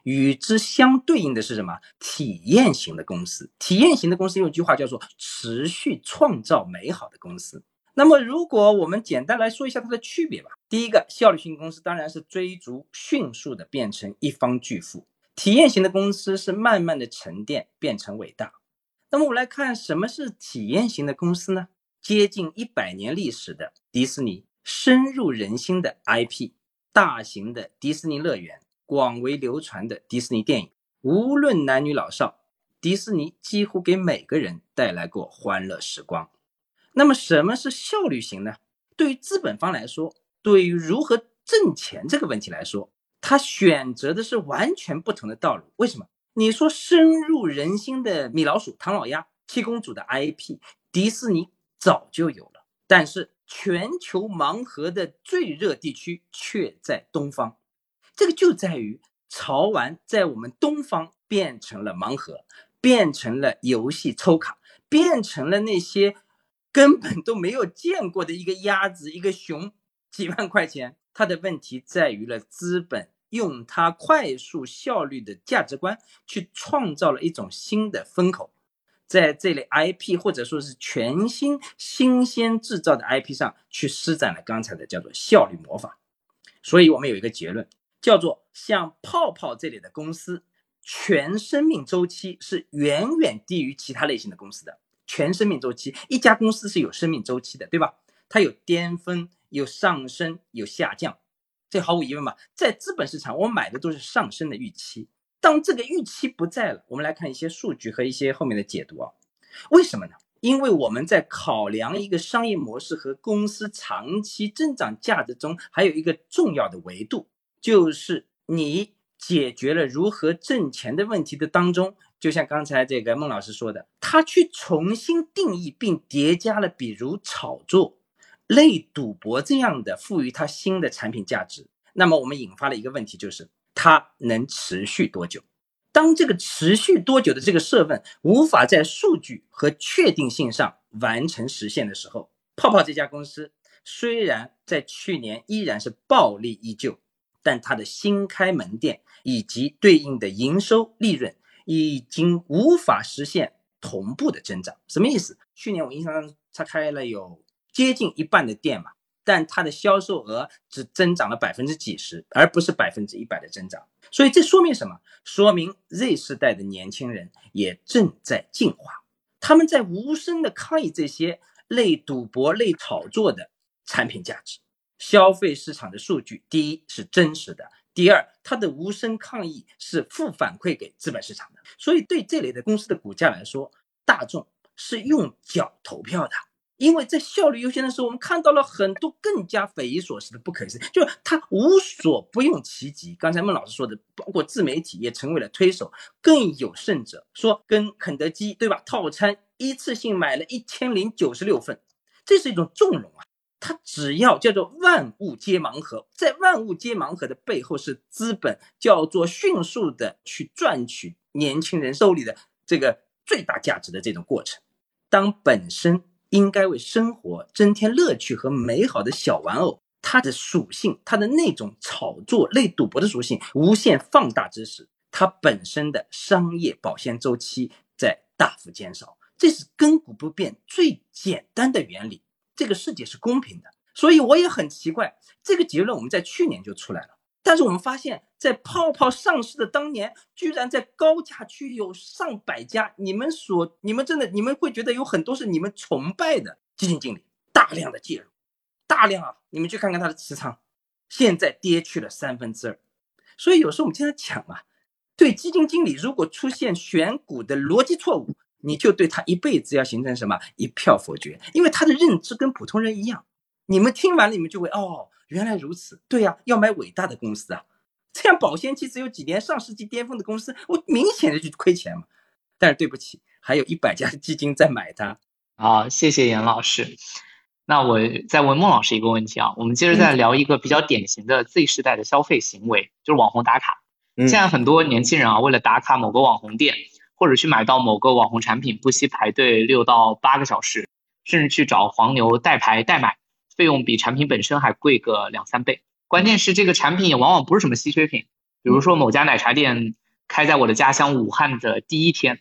与之相对应的是什么？体验型的公司。体验型的公司有句话叫做“持续创造美好的公司”。那么，如果我们简单来说一下它的区别吧。第一个，效率型公司当然是追逐迅速的变成一方巨富；体验型的公司是慢慢的沉淀变成伟大。那么，我们来看什么是体验型的公司呢？接近一百年历史的迪士尼，深入人心的 IP，大型的迪士尼乐园，广为流传的迪士尼电影，无论男女老少，迪士尼几乎给每个人带来过欢乐时光。那么，什么是效率型呢？对于资本方来说，对于如何挣钱这个问题来说，他选择的是完全不同的道路。为什么？你说深入人心的米老鼠、唐老鸭、七公主的 IP，迪士尼早就有了，但是全球盲盒的最热地区却在东方。这个就在于潮玩在我们东方变成了盲盒，变成了游戏抽卡，变成了那些。根本都没有见过的一个鸭子，一个熊，几万块钱。它的问题在于了资本用它快速效率的价值观去创造了一种新的风口，在这类 IP 或者说是全新新鲜制造的 IP 上去施展了刚才的叫做效率魔法。所以我们有一个结论，叫做像泡泡这类的公司，全生命周期是远远低于其他类型的公司的。全生命周期，一家公司是有生命周期的，对吧？它有巅峰，有上升，有下降，这毫无疑问嘛。在资本市场，我买的都是上升的预期。当这个预期不在了，我们来看一些数据和一些后面的解读啊。为什么呢？因为我们在考量一个商业模式和公司长期增长价值中，还有一个重要的维度，就是你解决了如何挣钱的问题的当中。就像刚才这个孟老师说的，他去重新定义并叠加了，比如炒作、类赌博这样的赋予它新的产品价值。那么我们引发了一个问题，就是它能持续多久？当这个持续多久的这个设问无法在数据和确定性上完成实现的时候，泡泡这家公司虽然在去年依然是暴利依旧，但它的新开门店以及对应的营收利润。已经无法实现同步的增长，什么意思？去年我印象中他开了有接近一半的店嘛，但它的销售额只增长了百分之几十，而不是百分之一百的增长。所以这说明什么？说明 Z 世代的年轻人也正在进化，他们在无声的抗议这些类赌博、类炒作的产品价值。消费市场的数据，第一是真实的。第二，它的无声抗议是负反馈给资本市场的，所以对这类的公司的股价来说，大众是用脚投票的。因为在效率优先的时候，我们看到了很多更加匪夷所思的不可思议，就是它无所不用其极。刚才孟老师说的，包括自媒体也成为了推手，更有甚者说，跟肯德基对吧？套餐一次性买了一千零九十六份，这是一种纵容啊。它只要叫做万物皆盲盒，在万物皆盲盒的背后是资本叫做迅速的去赚取年轻人手里的这个最大价值的这种过程。当本身应该为生活增添乐趣和美好的小玩偶，它的属性，它的那种炒作类赌博的属性无限放大之时，它本身的商业保鲜周期在大幅减少。这是亘古不变、最简单的原理。这个世界是公平的，所以我也很奇怪，这个结论我们在去年就出来了，但是我们发现，在泡泡上市的当年，居然在高价区有上百家，你们所，你们真的，你们会觉得有很多是你们崇拜的基金经理，大量的介入，大量啊，你们去看看他的持仓，现在跌去了三分之二，所以有时候我们经常讲啊，对基金经理如果出现选股的逻辑错误。你就对他一辈子要形成什么一票否决，因为他的认知跟普通人一样。你们听完了，你们就会哦，原来如此。对呀，要买伟大的公司啊，这样保鲜期只有几年、上世纪巅峰的公司，我明显的就亏钱嘛。但是对不起，还有一百家基金在买它。好，谢谢严老师。那我再问孟老师一个问题啊，我们接着再聊一个比较典型的 Z 时代的消费行为，就是网红打卡。现在很多年轻人啊，为了打卡某个网红店。或者去买到某个网红产品，不惜排队六到八个小时，甚至去找黄牛代排代买，费用比产品本身还贵个两三倍。关键是这个产品也往往不是什么稀缺品，比如说某家奶茶店开在我的家乡武汉的第一天，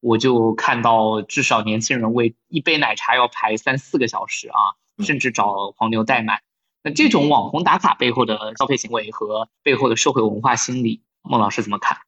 我就看到至少年轻人为一杯奶茶要排三四个小时啊，甚至找黄牛代买。那这种网红打卡背后的消费行为和背后的社会文化心理，孟老师怎么看？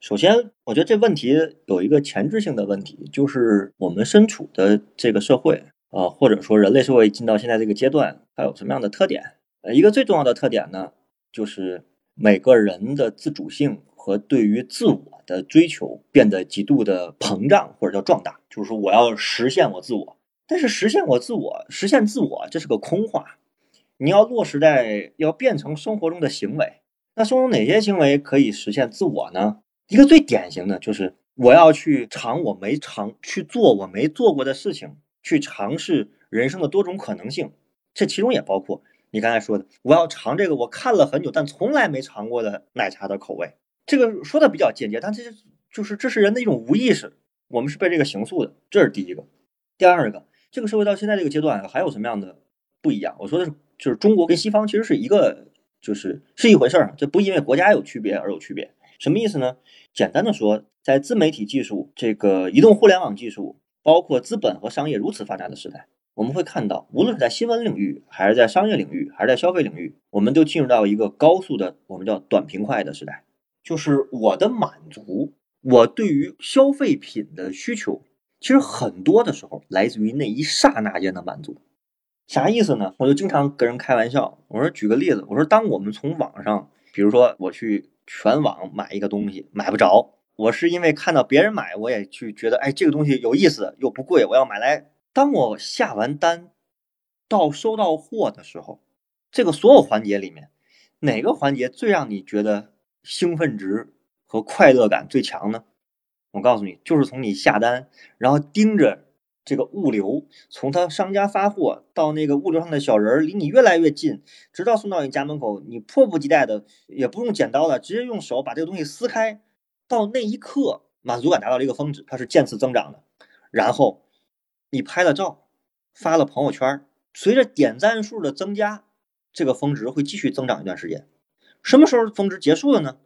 首先，我觉得这问题有一个前置性的问题，就是我们身处的这个社会啊，或者说人类社会进到现在这个阶段，它有什么样的特点？呃，一个最重要的特点呢，就是每个人的自主性和对于自我的追求变得极度的膨胀或者叫壮大。就是说，我要实现我自我，但是实现我自我、实现自我，这是个空话。你要落实在要变成生活中的行为，那生活中哪些行为可以实现自我呢？一个最典型的就是我要去尝我没尝，去做我没做过的事情，去尝试人生的多种可能性。这其中也包括你刚才说的，我要尝这个我看了很久但从来没尝过的奶茶的口味。这个说的比较间接，但这就是这是人的一种无意识，我们是被这个形塑的。这是第一个。第二个，这个社会到现在这个阶段还有什么样的不一样？我说的是。就是中国跟西方其实是一个，就是是一回事儿，这不因为国家有区别而有区别。什么意思呢？简单的说，在自媒体技术、这个移动互联网技术，包括资本和商业如此发达的时代，我们会看到，无论是在新闻领域，还是在商业领域，还是在消费领域，我们都进入到一个高速的，我们叫短平快的时代。就是我的满足，我对于消费品的需求，其实很多的时候来自于那一刹那间的满足。啥意思呢？我就经常跟人开玩笑，我说举个例子，我说当我们从网上，比如说我去全网买一个东西买不着，我是因为看到别人买，我也去觉得，哎，这个东西有意思又不贵，我要买来。当我下完单到收到货的时候，这个所有环节里面，哪个环节最让你觉得兴奋值和快乐感最强呢？我告诉你，就是从你下单，然后盯着。这个物流从他商家发货到那个物流上的小人儿离你越来越近，直到送到你家门口，你迫不及待的也不用剪刀了，直接用手把这个东西撕开，到那一刻满足感达到了一个峰值，它是渐次增长的。然后你拍了照，发了朋友圈，随着点赞数的增加，这个峰值会继续增长一段时间。什么时候峰值结束了呢？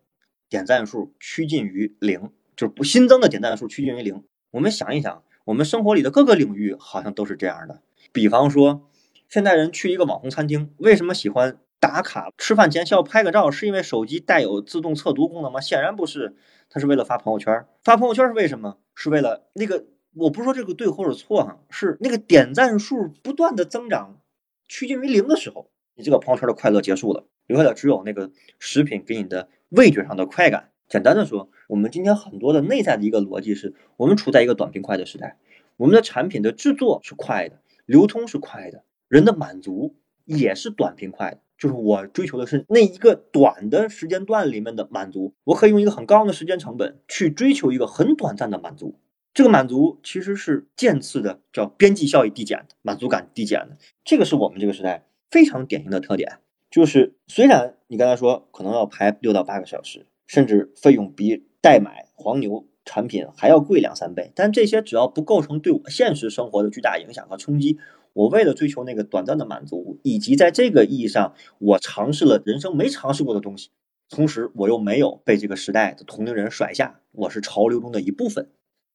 点赞数趋近于零，就是不新增的点赞数趋近于零。我们想一想。我们生活里的各个领域好像都是这样的。比方说，现代人去一个网红餐厅，为什么喜欢打卡？吃饭前需要拍个照，是因为手机带有自动测读功能吗？显然不是，它是为了发朋友圈。发朋友圈是为什么？是为了那个，我不是说这个对或者错哈，是那个点赞数不断的增长，趋近于零的时候，你这个朋友圈的快乐结束了，留下的只有那个食品给你的味觉上的快感。简单的说，我们今天很多的内在的一个逻辑是，我们处在一个短平快的时代，我们的产品的制作是快的，流通是快的，人的满足也是短平快的。就是我追求的是那一个短的时间段里面的满足，我可以用一个很高的时间成本去追求一个很短暂的满足。这个满足其实是渐次的，叫边际效益递减的，满足感递减的。这个是我们这个时代非常典型的特点。就是虽然你刚才说可能要排六到八个小时。甚至费用比代买黄牛产品还要贵两三倍，但这些只要不构成对我现实生活的巨大影响和冲击，我为了追求那个短暂的满足，以及在这个意义上我尝试了人生没尝试过的东西，同时我又没有被这个时代的同龄人甩下，我是潮流中的一部分。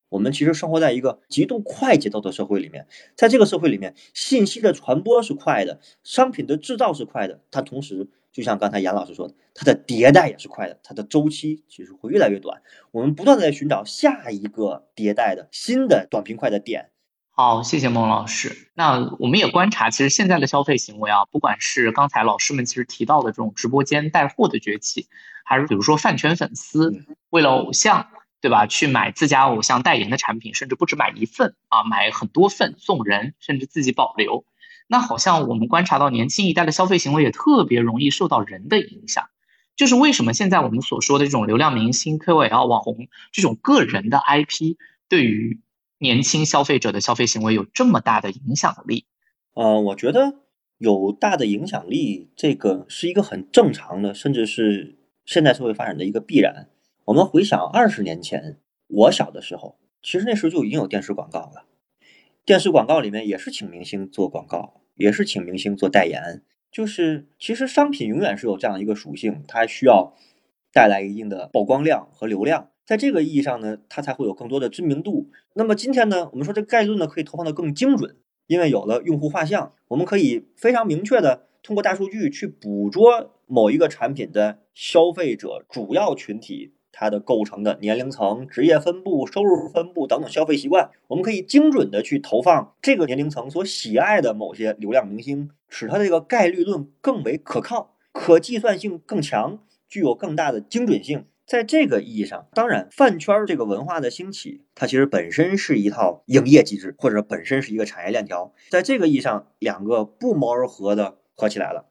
我们其实生活在一个极度快节奏的社会里面，在这个社会里面，信息的传播是快的，商品的制造是快的，它同时。就像刚才杨老师说的，它的迭代也是快的，它的周期其实会越来越短。我们不断的在寻找下一个迭代的新的短平快的点。好，谢谢孟老师。那我们也观察，其实现在的消费行为啊，不管是刚才老师们其实提到的这种直播间带货的崛起，还是比如说饭圈粉丝为了偶像，对吧，去买自家偶像代言的产品，甚至不止买一份啊，买很多份送人，甚至自己保留。那好像我们观察到年轻一代的消费行为也特别容易受到人的影响，就是为什么现在我们所说的这种流量明星、KOL、网红这种个人的 IP，对于年轻消费者的消费行为有这么大的影响力？呃，我觉得有大的影响力，这个是一个很正常的，甚至是现代社会发展的一个必然。我们回想二十年前我小的时候，其实那时候就已经有电视广告了。电视广告里面也是请明星做广告，也是请明星做代言。就是其实商品永远是有这样一个属性，它需要带来一定的曝光量和流量，在这个意义上呢，它才会有更多的知名度。那么今天呢，我们说这概率呢可以投放的更精准，因为有了用户画像，我们可以非常明确的通过大数据去捕捉某一个产品的消费者主要群体它的构成的年龄层、职业分布、收入分布等等消费习惯，我们可以精准的去投放这个年龄层所喜爱的某些流量明星，使它这个概率论更为可靠，可计算性更强，具有更大的精准性。在这个意义上，当然饭圈这个文化的兴起，它其实本身是一套营业机制，或者本身是一个产业链条。在这个意义上，两个不谋而合的合起来了。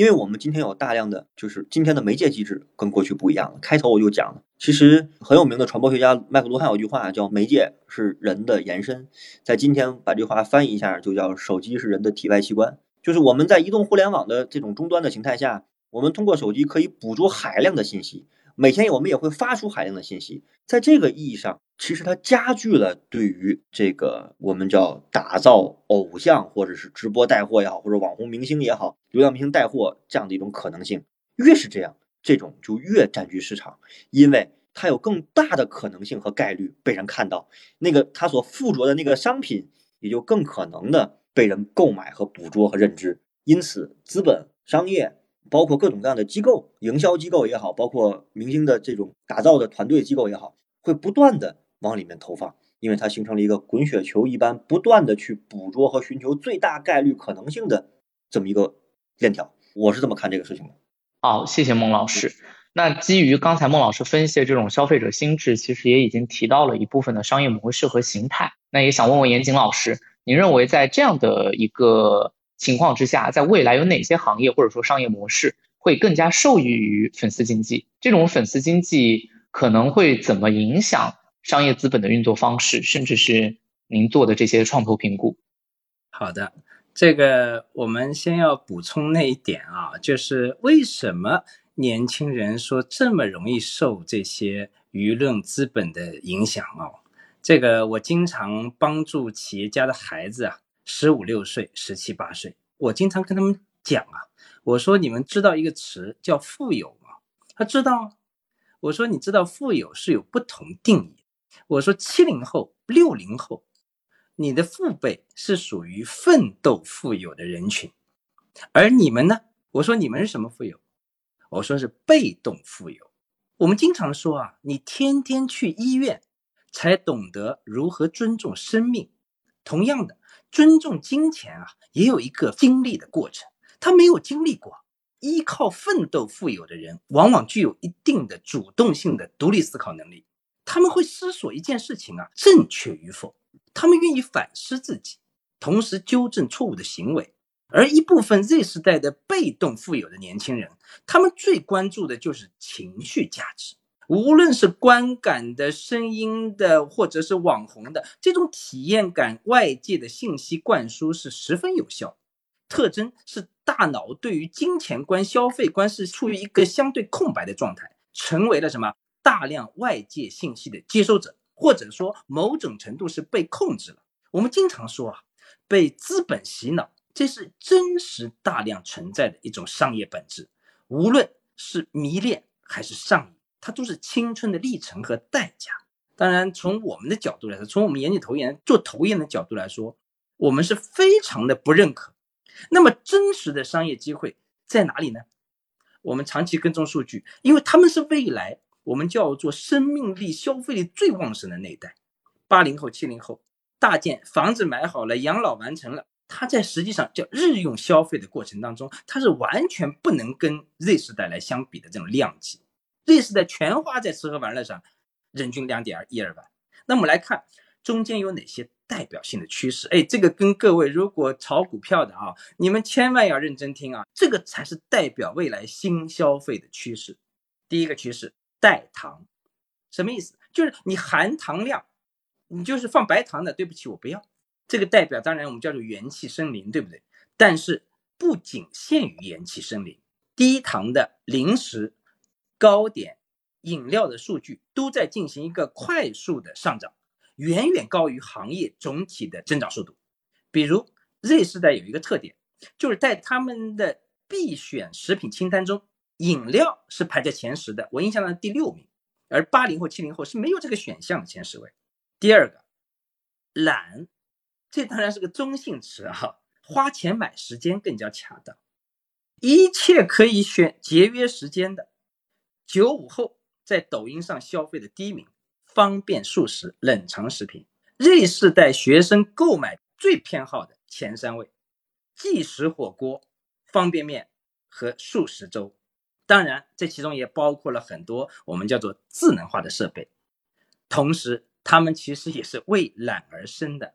因为我们今天有大量的，就是今天的媒介机制跟过去不一样了。开头我就讲了，其实很有名的传播学家麦克卢汉有句话叫“媒介是人的延伸”，在今天把这话翻译一下，就叫“手机是人的体外器官”。就是我们在移动互联网的这种终端的形态下，我们通过手机可以捕捉海量的信息。每天我们也会发出海量的信息，在这个意义上，其实它加剧了对于这个我们叫打造偶像或者是直播带货也好，或者网红明星也好，流量明星带货这样的一种可能性，越是这样，这种就越占据市场，因为它有更大的可能性和概率被人看到，那个它所附着的那个商品也就更可能的被人购买和捕捉和认知，因此资本商业。包括各种各样的机构，营销机构也好，包括明星的这种打造的团队机构也好，会不断的往里面投放，因为它形成了一个滚雪球一般，不断的去捕捉和寻求最大概率可能性的这么一个链条。我是这么看这个事情的。好，谢谢孟老师。那基于刚才孟老师分析的这种消费者心智，其实也已经提到了一部分的商业模式和形态。那也想问问严谨老师，您认为在这样的一个情况之下，在未来有哪些行业或者说商业模式会更加受益于粉丝经济？这种粉丝经济可能会怎么影响商业资本的运作方式，甚至是您做的这些创投评估？好的，这个我们先要补充那一点啊，就是为什么年轻人说这么容易受这些舆论资本的影响啊？这个我经常帮助企业家的孩子啊。十五六岁、十七八岁，我经常跟他们讲啊，我说你们知道一个词叫富有吗？他知道啊。我说你知道富有是有不同定义。我说七零后、六零后，你的父辈是属于奋斗富有的人群，而你们呢？我说你们是什么富有？我说是被动富有。我们经常说啊，你天天去医院，才懂得如何尊重生命。同样的。尊重金钱啊，也有一个经历的过程。他没有经历过，依靠奋斗富有的人，往往具有一定的主动性的独立思考能力。他们会思索一件事情啊，正确与否。他们愿意反思自己，同时纠正错误的行为。而一部分 Z 时代的被动富有的年轻人，他们最关注的就是情绪价值。无论是观感的、声音的，或者是网红的，这种体验感、外界的信息灌输是十分有效。特征是大脑对于金钱观、消费观是处于一个相对空白的状态，成为了什么大量外界信息的接收者，或者说某种程度是被控制了。我们经常说啊，被资本洗脑，这是真实大量存在的一种商业本质。无论是迷恋还是上瘾。它都是青春的历程和代价。当然，从我们的角度来说，从我们严谨投研做投研的角度来说，我们是非常的不认可。那么，真实的商业机会在哪里呢？我们长期跟踪数据，因为他们是未来我们叫做生命力、消费力最旺盛的那一代。八零后、七零后，大件房子买好了，养老完成了，他在实际上叫日用消费的过程当中，他是完全不能跟 Z 时代来相比的这种量级。瑞士的全花在吃喝玩乐上，人均两点一二万。那我们来看中间有哪些代表性的趋势？哎，这个跟各位如果炒股票的啊，你们千万要认真听啊，这个才是代表未来新消费的趋势。第一个趋势，代糖，什么意思？就是你含糖量，你就是放白糖的，对不起，我不要。这个代表当然我们叫做元气森林，对不对？但是不仅限于元气森林，低糖的零食。糕点、饮料的数据都在进行一个快速的上涨，远远高于行业总体的增长速度。比如 Z 世代有一个特点，就是在他们的必选食品清单中，饮料是排在前十的，我印象中第六名。而八零后、七零后是没有这个选项的前十位。第二个，懒，这当然是个中性词啊，花钱买时间更加恰当，一切可以选节约时间的。九五后在抖音上消费的第一名，方便速食冷藏食品。Z 世代学生购买最偏好的前三位：即食火锅、方便面和速食粥。当然，这其中也包括了很多我们叫做智能化的设备。同时，他们其实也是为懒而生的。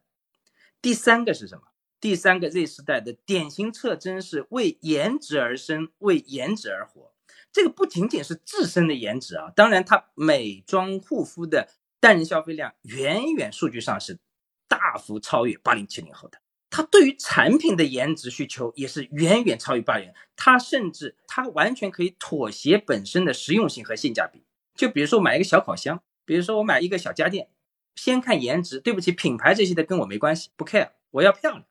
第三个是什么？第三个 Z 时代的典型特征是为颜值而生，为颜值而活。这个不仅仅是自身的颜值啊，当然，它美妆护肤的单人消费量远远数据上是大幅超越八零七零后的。它对于产品的颜值需求也是远远超于八零，它甚至它完全可以妥协本身的实用性和性价比。就比如说买一个小烤箱，比如说我买一个小家电，先看颜值，对不起，品牌这些的跟我没关系，不 care，我要漂亮。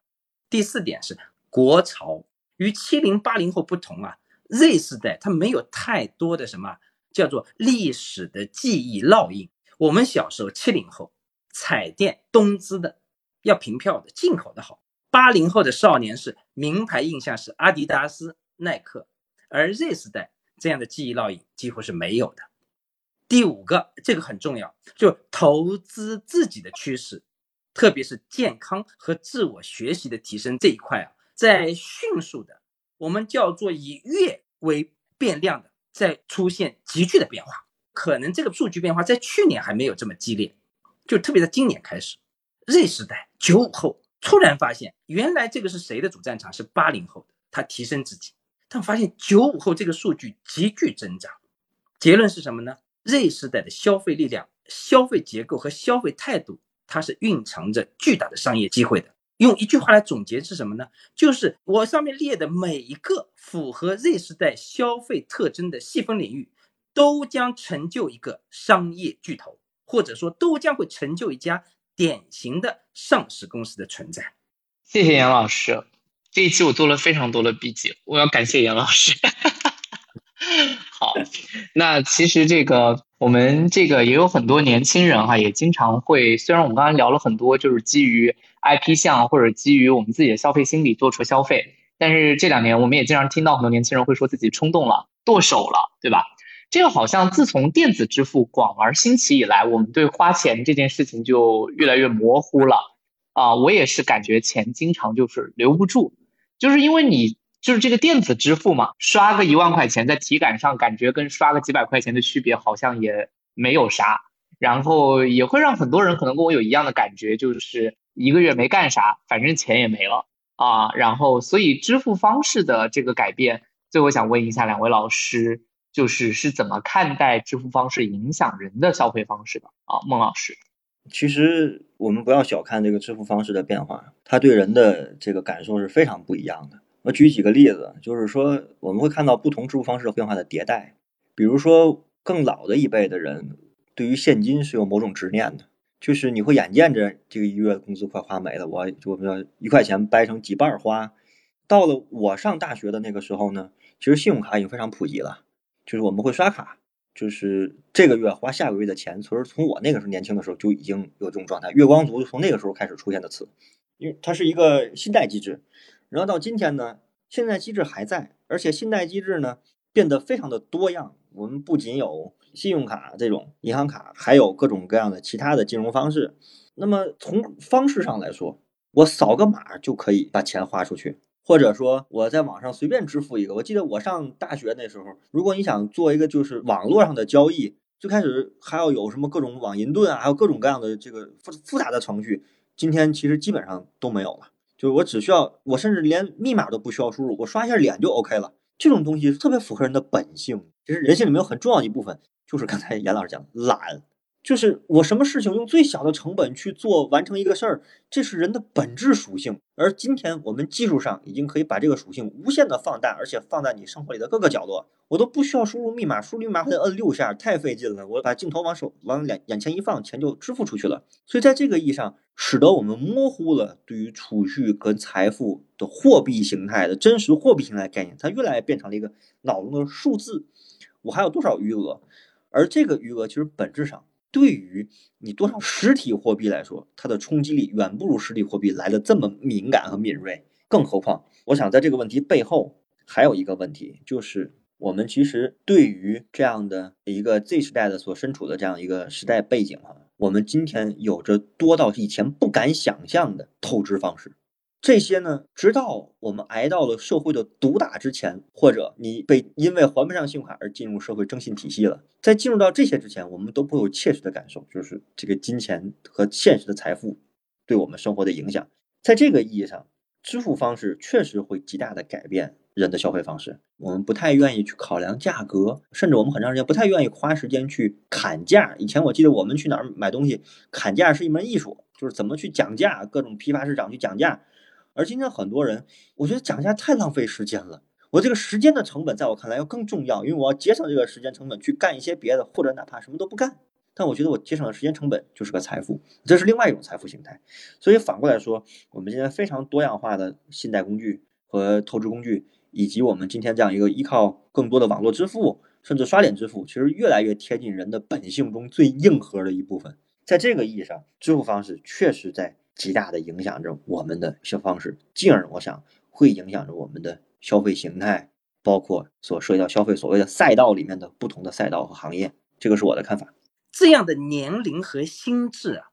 第四点是国潮，与七零八零后不同啊，Z 世代它没有太多的什么叫做历史的记忆烙印。我们小时候七零后，彩电东芝的，要凭票的，进口的好。八零后的少年是名牌印象是阿迪达斯、耐克，而 Z 世代这样的记忆烙印几乎是没有的。第五个，这个很重要，就投资自己的趋势。特别是健康和自我学习的提升这一块啊，在迅速的，我们叫做以月为变量的，在出现急剧的变化。可能这个数据变化在去年还没有这么激烈，就特别在今年开始，Z 时代九五后突然发现，原来这个是谁的主战场是八零后的，他提升自己，但发现九五后这个数据急剧增长。结论是什么呢？Z 时代的消费力量、消费结构和消费态度。它是蕴藏着巨大的商业机会的。用一句话来总结是什么呢？就是我上面列的每一个符合 Z 时代消费特征的细分领域，都将成就一个商业巨头，或者说都将会成就一家典型的上市公司的存在。谢谢杨老师，这一期我做了非常多的笔记，我要感谢杨老师。好，那其实这个我们这个也有很多年轻人哈，也经常会，虽然我们刚才聊了很多，就是基于 IP 项或者基于我们自己的消费心理做出消费，但是这两年我们也经常听到很多年轻人会说自己冲动了、剁手了，对吧？这个好像自从电子支付广而兴起以来，我们对花钱这件事情就越来越模糊了啊！我也是感觉钱经常就是留不住，就是因为你。就是这个电子支付嘛，刷个一万块钱，在体感上感觉跟刷个几百块钱的区别好像也没有啥，然后也会让很多人可能跟我有一样的感觉，就是一个月没干啥，反正钱也没了啊。然后，所以支付方式的这个改变，最后想问一下两位老师，就是是怎么看待支付方式影响人的消费方式的啊？孟老师，其实我们不要小看这个支付方式的变化，它对人的这个感受是非常不一样的。我举几个例子，就是说我们会看到不同支付方式变化的迭代。比如说，更老的一辈的人对于现金是有某种执念的，就是你会眼见着这个一月工资快花没了，我我们要一块钱掰成几半花。到了我上大学的那个时候呢，其实信用卡已经非常普及了，就是我们会刷卡，就是这个月花下个月的钱。其实从我那个时候年轻的时候就已经有这种状态，月光族从那个时候开始出现的词，因为它是一个信贷机制。然后到今天呢，信贷机制还在，而且信贷机制呢变得非常的多样。我们不仅有信用卡这种银行卡，还有各种各样的其他的金融方式。那么从方式上来说，我扫个码就可以把钱花出去，或者说我在网上随便支付一个。我记得我上大学那时候，如果你想做一个就是网络上的交易，最开始还要有什么各种网银盾啊，还有各种各样的这个复复杂的程序，今天其实基本上都没有了。就是我只需要，我甚至连密码都不需要输入，我刷一下脸就 OK 了。这种东西特别符合人的本性。其实人性里面有很重要一部分，就是刚才严老师讲的懒。就是我什么事情用最小的成本去做完成一个事儿，这是人的本质属性。而今天我们技术上已经可以把这个属性无限的放大，而且放在你生活里的各个角落。我都不需要输入密码，输入密码还得摁六下，太费劲了。我把镜头往手往眼眼前一放，钱就支付出去了。所以在这个意义上，使得我们模糊了对于储蓄跟财富的货币形态的真实货币形态概念，它越来越变成了一个脑中的数字。我还有多少余额？而这个余额其实本质上。对于你多少实体货币来说，它的冲击力远不如实体货币来的这么敏感和敏锐。更何况，我想在这个问题背后还有一个问题，就是我们其实对于这样的一个 Z 时代的所身处的这样一个时代背景啊，我们今天有着多到以前不敢想象的透支方式。这些呢，直到我们挨到了社会的毒打之前，或者你被因为还不上信用卡而进入社会征信体系了，在进入到这些之前，我们都不会有切实的感受，就是这个金钱和现实的财富对我们生活的影响。在这个意义上，支付方式确实会极大的改变人的消费方式。我们不太愿意去考量价格，甚至我们很长时间不太愿意花时间去砍价。以前我记得我们去哪儿买东西，砍价是一门艺术，就是怎么去讲价，各种批发市场去讲价。而今天很多人，我觉得讲价太浪费时间了。我这个时间的成本，在我看来要更重要，因为我要节省这个时间成本去干一些别的，或者哪怕什么都不干。但我觉得我节省的时间成本就是个财富，这是另外一种财富形态。所以反过来说，我们今天非常多样化的信贷工具和透支工具，以及我们今天这样一个依靠更多的网络支付，甚至刷脸支付，其实越来越贴近人的本性中最硬核的一部分。在这个意义上，支付方式确实在。极大的影响着我们的消费方式，进而我想会影响着我们的消费形态，包括所涉及到消费所谓的赛道里面的不同的赛道和行业，这个是我的看法。这样的年龄和心智啊，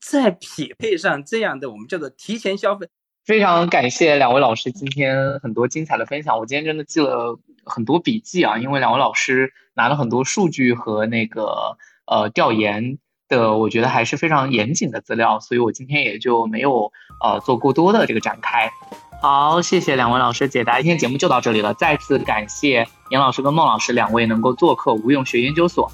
再匹配上这样的我们叫做提前消费，非常感谢两位老师今天很多精彩的分享。我今天真的记了很多笔记啊，因为两位老师拿了很多数据和那个呃调研。的我觉得还是非常严谨的资料，所以我今天也就没有呃做过多的这个展开。好，谢谢两位老师解答，今天节目就到这里了。再次感谢严老师跟孟老师两位能够做客无用学研究所。